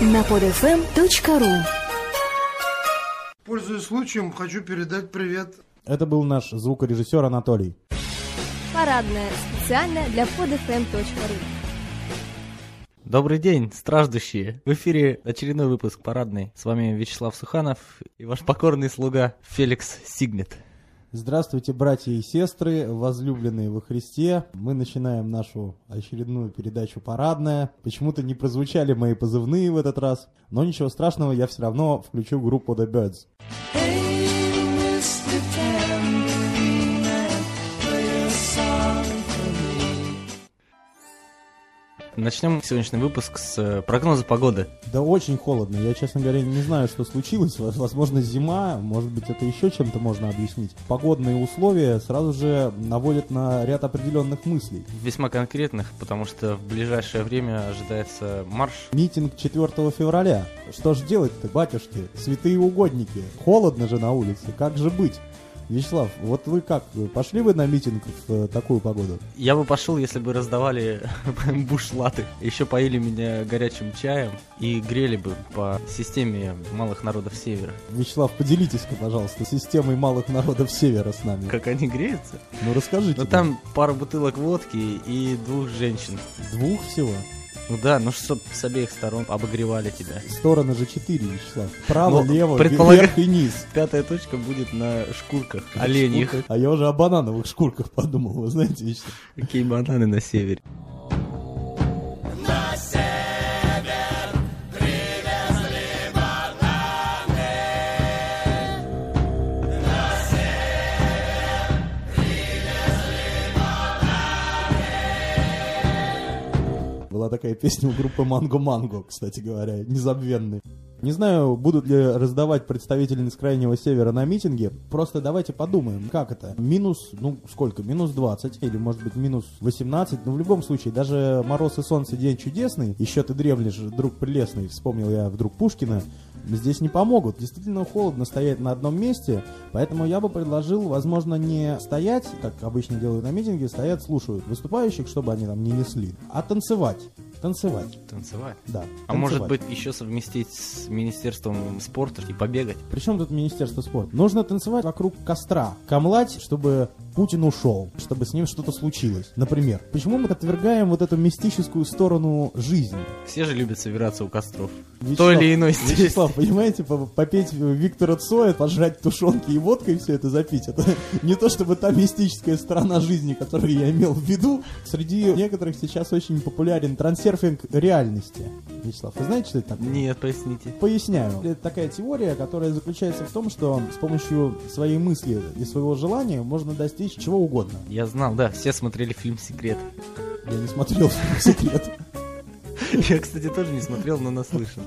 на podfm.ru Пользуясь случаем, хочу передать привет. Это был наш звукорежиссер Анатолий. Парадная специально для podfm.ru Добрый день, страждущие! В эфире очередной выпуск парадный. С вами Вячеслав Суханов и ваш покорный слуга Феликс Сигнет. Здравствуйте, братья и сестры, возлюбленные во Христе. Мы начинаем нашу очередную передачу «Парадная». Почему-то не прозвучали мои позывные в этот раз, но ничего страшного, я все равно включу группу The Birds. Начнем сегодняшний выпуск с э, прогноза погоды. Да очень холодно. Я, честно говоря, не знаю, что случилось. Возможно, зима. Может быть, это еще чем-то можно объяснить. Погодные условия сразу же наводят на ряд определенных мыслей. Весьма конкретных, потому что в ближайшее время ожидается марш. Митинг 4 февраля. Что ж делать-то, батюшки? Святые угодники. Холодно же на улице. Как же быть? Вячеслав, вот вы как, пошли вы на митинг в э, такую погоду? Я бы пошел, если бы раздавали бушлаты, еще поили меня горячим чаем и грели бы по системе малых народов Севера. Вячеслав, поделитесь-ка, пожалуйста, системой малых народов Севера с нами. Как они греются? Ну расскажите. Ну там пара бутылок водки и двух женщин. Двух всего? Ну да, ну чтоб с обеих сторон обогревали тебя. Стороны же четыре, Вячеслав. Право, Ну, лево, предполага- вверх и низ. Пятая точка будет на шкурках оленьих. Шкурка. А я уже о банановых шкурках подумал, вы знаете, Вячеслав. Какие бананы на севере. Была такая песня у группы Манго Манго, кстати говоря, незабвенный. Не знаю, будут ли раздавать представительниц Крайнего Севера на митинге. Просто давайте подумаем, как это. Минус, ну сколько? Минус 20 или может быть минус 18. Но в любом случае, даже мороз и солнце день чудесный. Еще ты древнешь, друг прелестный, вспомнил я вдруг Пушкина. Здесь не помогут. Действительно холодно стоять на одном месте. Поэтому я бы предложил, возможно, не стоять, как обычно делают на митинге, стоят, слушают выступающих, чтобы они там не несли, а танцевать. Танцевать, Танцевать. да. А может быть еще совместить с Министерством спорта и побегать? Причем тут Министерство спорта? Нужно танцевать вокруг костра, камлать, чтобы Путин ушел, чтобы с ним что-то случилось. Например, почему мы отвергаем вот эту мистическую сторону жизни? Все же любят собираться у костров. Вячеслав- той или иной степени. Вячеслав, понимаете, по- попеть Виктора Цоя, пожрать тушенки и водкой все это запить, это не то чтобы та мистическая сторона жизни, которую я имел в виду. Среди некоторых сейчас очень популярен трансерфинг реальности. Вячеслав, вы знаете, что это такое? Нет, поясните. Поясняю. Это такая теория, которая заключается в том, что с помощью своей мысли и своего желания можно достичь чего угодно. Я знал, да, все смотрели фильм «Секрет». Я не смотрел секрет. Я, кстати, тоже не смотрел, но наслышан.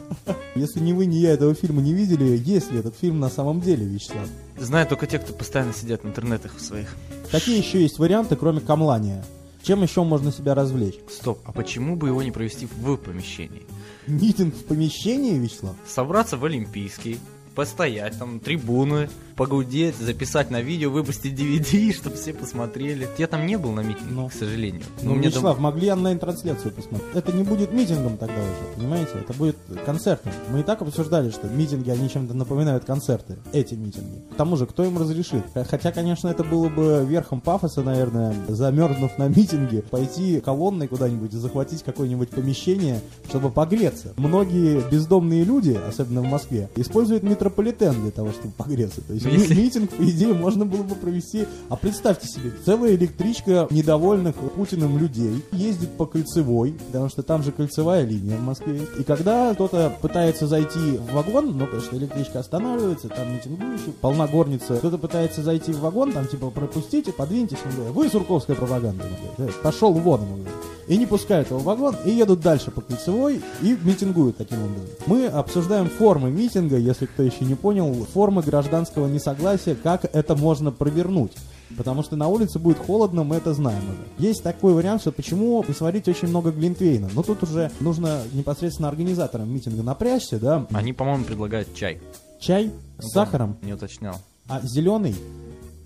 Если ни вы, ни я этого фильма не видели, есть ли этот фильм на самом деле, Вячеслав? Знаю только те, кто постоянно сидят в интернетах своих. Какие еще есть варианты, кроме камлания? Чем еще можно себя развлечь? Стоп, а почему бы его не провести в помещении? Митинг в помещении, Вячеслав? Собраться в Олимпийский, постоять там, трибуны, погудеть, записать на видео, выпустить DVD, чтобы все посмотрели. Я там не был на митинге, Ну. к сожалению. Ну, Но мне Вячеслав, там- могли онлайн-трансляцию посмотреть. Это не будет митингом тогда уже, понимаете? Это будет концертом. Мы и так обсуждали, что митинги, они чем-то напоминают концерты. Эти митинги. К тому же, кто им разрешит? Хотя, конечно, это было бы верхом пафоса, наверное, замерзнув на митинге, пойти колонной куда-нибудь и захватить какое-нибудь помещение, чтобы погреться. Многие бездомные люди, особенно в Москве, используют метрополитен для того, чтобы погреться. То есть Ну, если- ми- митинг, по идее, можно было бы провести. А представьте себе, целая электричка недовольных Путиным людей ездит по кольцевой, потому что там же кольцевая линия в Москве. И когда кто-то пытается зайти в вагон, ну, потому что электричка останавливается, там митингующие, полна горница, кто-то пытается зайти в вагон, там типа пропустите, подвиньтесь, он говорит, вы сурковская пропаганда, ему говорят, «Э, пошел вон, ему говорят. И не пускают его в вагон, и едут дальше по кольцевой, и митингуют таким образом. Мы обсуждаем формы митинга, если кто еще не понял, формы гражданского несогласия, как это можно провернуть. Потому что на улице будет холодно, мы это знаем уже. Есть такой вариант, что почему сварить очень много глинтвейна. Но тут уже нужно непосредственно организаторам митинга напрячься, да. Они, по-моему, предлагают чай. Чай с сахаром, Не уточнял. а зеленый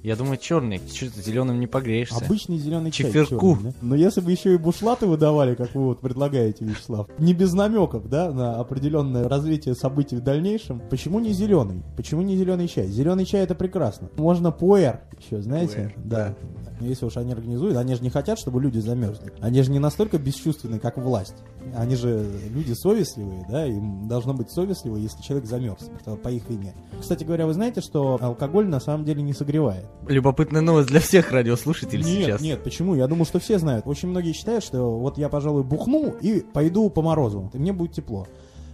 Я думаю, черный. Что-то зеленым не погреешься. Обычный зеленый чай. Чефирку. черный, да? Но если бы еще и бушлаты выдавали, как вы вот предлагаете, Вячеслав, не без намеков, да, на определенное развитие событий в дальнейшем, почему не зеленый? Почему не зеленый чай? Зеленый чай это прекрасно. Можно пуэр еще, знаете? Пуэр, да. Но если уж они организуют, они же не хотят, чтобы люди замерзли. Они же не настолько бесчувственны, как власть. Они же люди совестливые, да, им должно быть совестливо, если человек замерз по- их вине. Кстати говоря, вы знаете, что алкоголь на самом деле не согревает? Любопытная новость для всех радиослушателей Нет, сейчас. нет, почему? Я думаю, что все знают. Очень многие считают, что вот я, пожалуй, бухну и пойду по морозу, и мне будет тепло.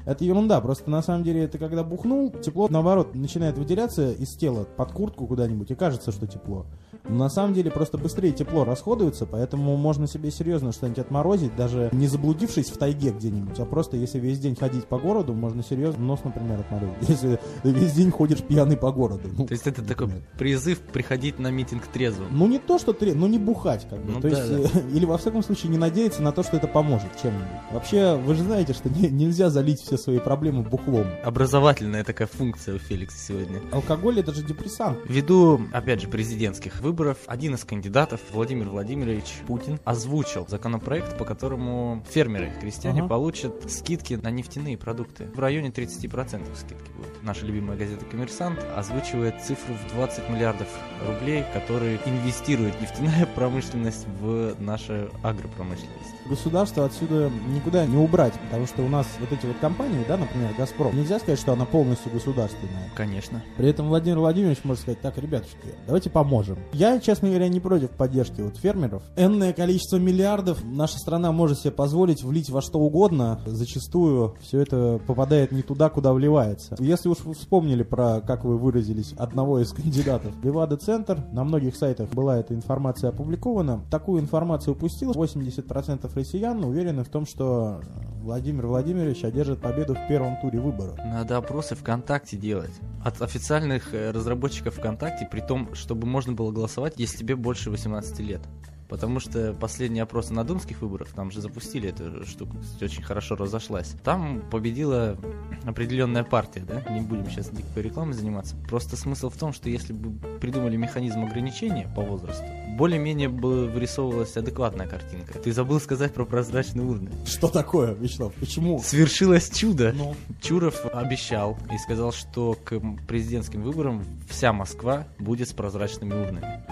Это ерунда, просто на самом деле это когда бухнул, тепло наоборот начинает выделяться из тела под куртку куда-нибудь и кажется, что тепло. Но на самом деле просто быстрее тепло расходуется, поэтому можно себе серьезно что-нибудь отморозить, даже не заблудившись в тайге где-нибудь, а просто если весь день ходить по городу, можно серьезно нос, например, отморозить. Если ты весь день ходишь пьяный по городу. Ну, То есть это такой например. призыв приходить на митинг трезвым. Ну не то, что тре, ну не бухать, как бы. Ну то да, есть, э, или во всяком случае не надеяться на то, что это поможет чем-нибудь. Вообще, вы же знаете, что не- нельзя залить все свои проблемы бухлом. Образовательная такая функция у Феликса сегодня. Алкоголь это же депрессант. Ввиду, опять же, президентских выборов, один из кандидатов, Владимир Владимирович Путин, озвучил законопроект, по которому фермеры, крестьяне Ага. получат скидки на нефтяные продукты. В районе 30% скидки будет. Наша любимая газета «Коммерсант» озвучивает цифру в 20 миллиардов рублей, которые инвестирует нефтяная промышленность в нашу агропромышленность. Государство отсюда никуда не убрать, потому что у нас вот эти вот компании, да, например, Газпром, нельзя сказать, что она полностью государственная. Конечно. При этом Владимир Владимирович может сказать, так, ребятушки, давайте поможем. Я, честно говоря, не против поддержки вот фермеров. Энное количество миллиардов наша страна может себе позволить влить во что угодно. Зачастую все это попадает не туда, куда вливается. Если уж вы вспомнили про, как вы выразились, одного из кандидатов, Левада-центр, на многих сайтах была эта информация опубликована. Такую информацию упустил. 80% россиян уверены в том, что Владимир Владимирович одержит победу в первом туре выборов. Надо опросы ВКонтакте делать. От официальных э, разработчиков ВКонтакте, при том, чтобы можно было голосовать, если тебе больше 18 лет. Потому что последние опросы на думских выборах, там же запустили эту штуку, очень хорошо разошлась. Там победила определенная партия, да? Не будем сейчас никакой рекламой заниматься. Просто смысл в том, что если бы придумали механизм ограничения по возрасту, более-менее бы вырисовывалась адекватная картинка. Ты забыл сказать про прозрачные урны. Что такое, Вячеслав? Почему? Свершилось чудо. Ну, Чуров обещал и сказал, что к президентским выборам вся Москва будет с прозрачными урнами.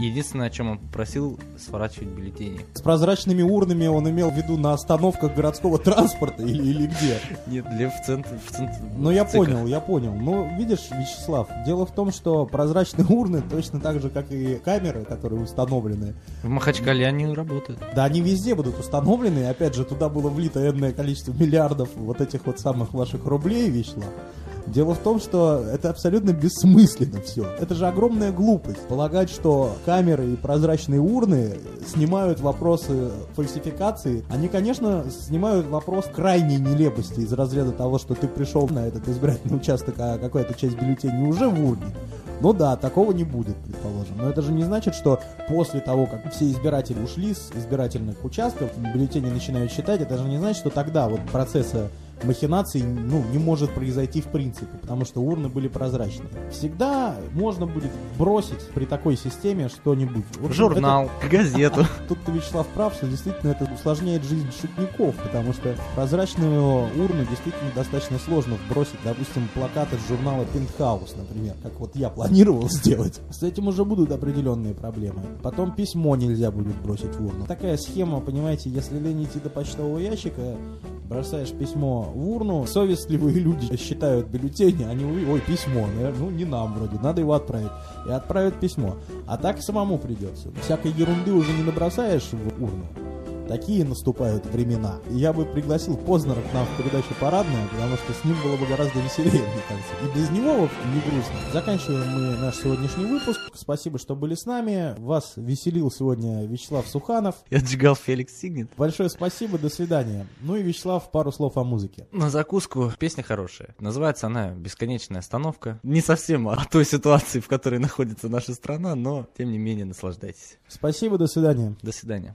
Единственное, о чем он попросил, сворачивать бюллетени. С прозрачными урнами он имел в виду на остановках городского транспорта или, или где? Нет, для в центр, в центр. Ну, я ЦИКах. понял, я понял. Ну, видишь, Вячеслав, дело в том, что прозрачные урны точно так же, как и камеры, которые установлены, В Махачкале они работают. да они везде будут установлены, и опять же, туда было влито энное количество миллиардов вот этих вот самых ваших рублей, Вячеслав. Дело в том, что это абсолютно бессмысленно все. Это же огромная глупость. Полагать, что камеры и прозрачные урны снимают вопросы фальсификации. Они, конечно, снимают вопрос крайней нелепости из разряда того, что ты пришел на этот избирательный участок, а какая-то часть бюллетеней уже в урне. Ну да, такого не будет, предположим. Но это же не значит, что после того, как все избиратели ушли с избирательных участков, бюллетени начинают считать, это же не значит, что тогда вот процесса махинаций ну, не может произойти в принципе, потому что урны были прозрачные. Всегда можно будет бросить при такой системе что-нибудь. Вот Журнал, газету. это- тут ты, Вячеслав, прав, что действительно это усложняет жизнь шутников, потому что прозрачную урну действительно достаточно сложно вбросить, допустим, плакаты из журнала Пентхаус, например, как вот я планировал сделать. С этим уже будут определенные проблемы. Потом письмо нельзя будет бросить в урну. Такая схема, понимаете, если лень идти до почтового ящика, бросаешь письмо в урну, совестливые люди считают бюллетени, они ой, письмо, наверное, ну не нам вроде, надо его отправить. И отправят письмо. А так самому придется. Всякой ерунды уже не набросаешь в урну. Такие наступают времена. Я бы пригласил Познера к нам в передачу «Парадная», потому что с ним было бы гораздо веселее, мне кажется. И без него не грустно. Заканчиваем мы наш сегодняшний выпуск. Спасибо, что были с нами. Вас веселил сегодня Вячеслав Суханов. И отжигал Феликс Сигнет. Большое спасибо, до свидания. Ну и, Вячеслав, пару слов о музыке. На закуску песня хорошая. Называется она «Бесконечная остановка». Не совсем о той ситуации, в которой находится наша страна, но тем не менее наслаждайтесь. Спасибо, до свидания. До свидания.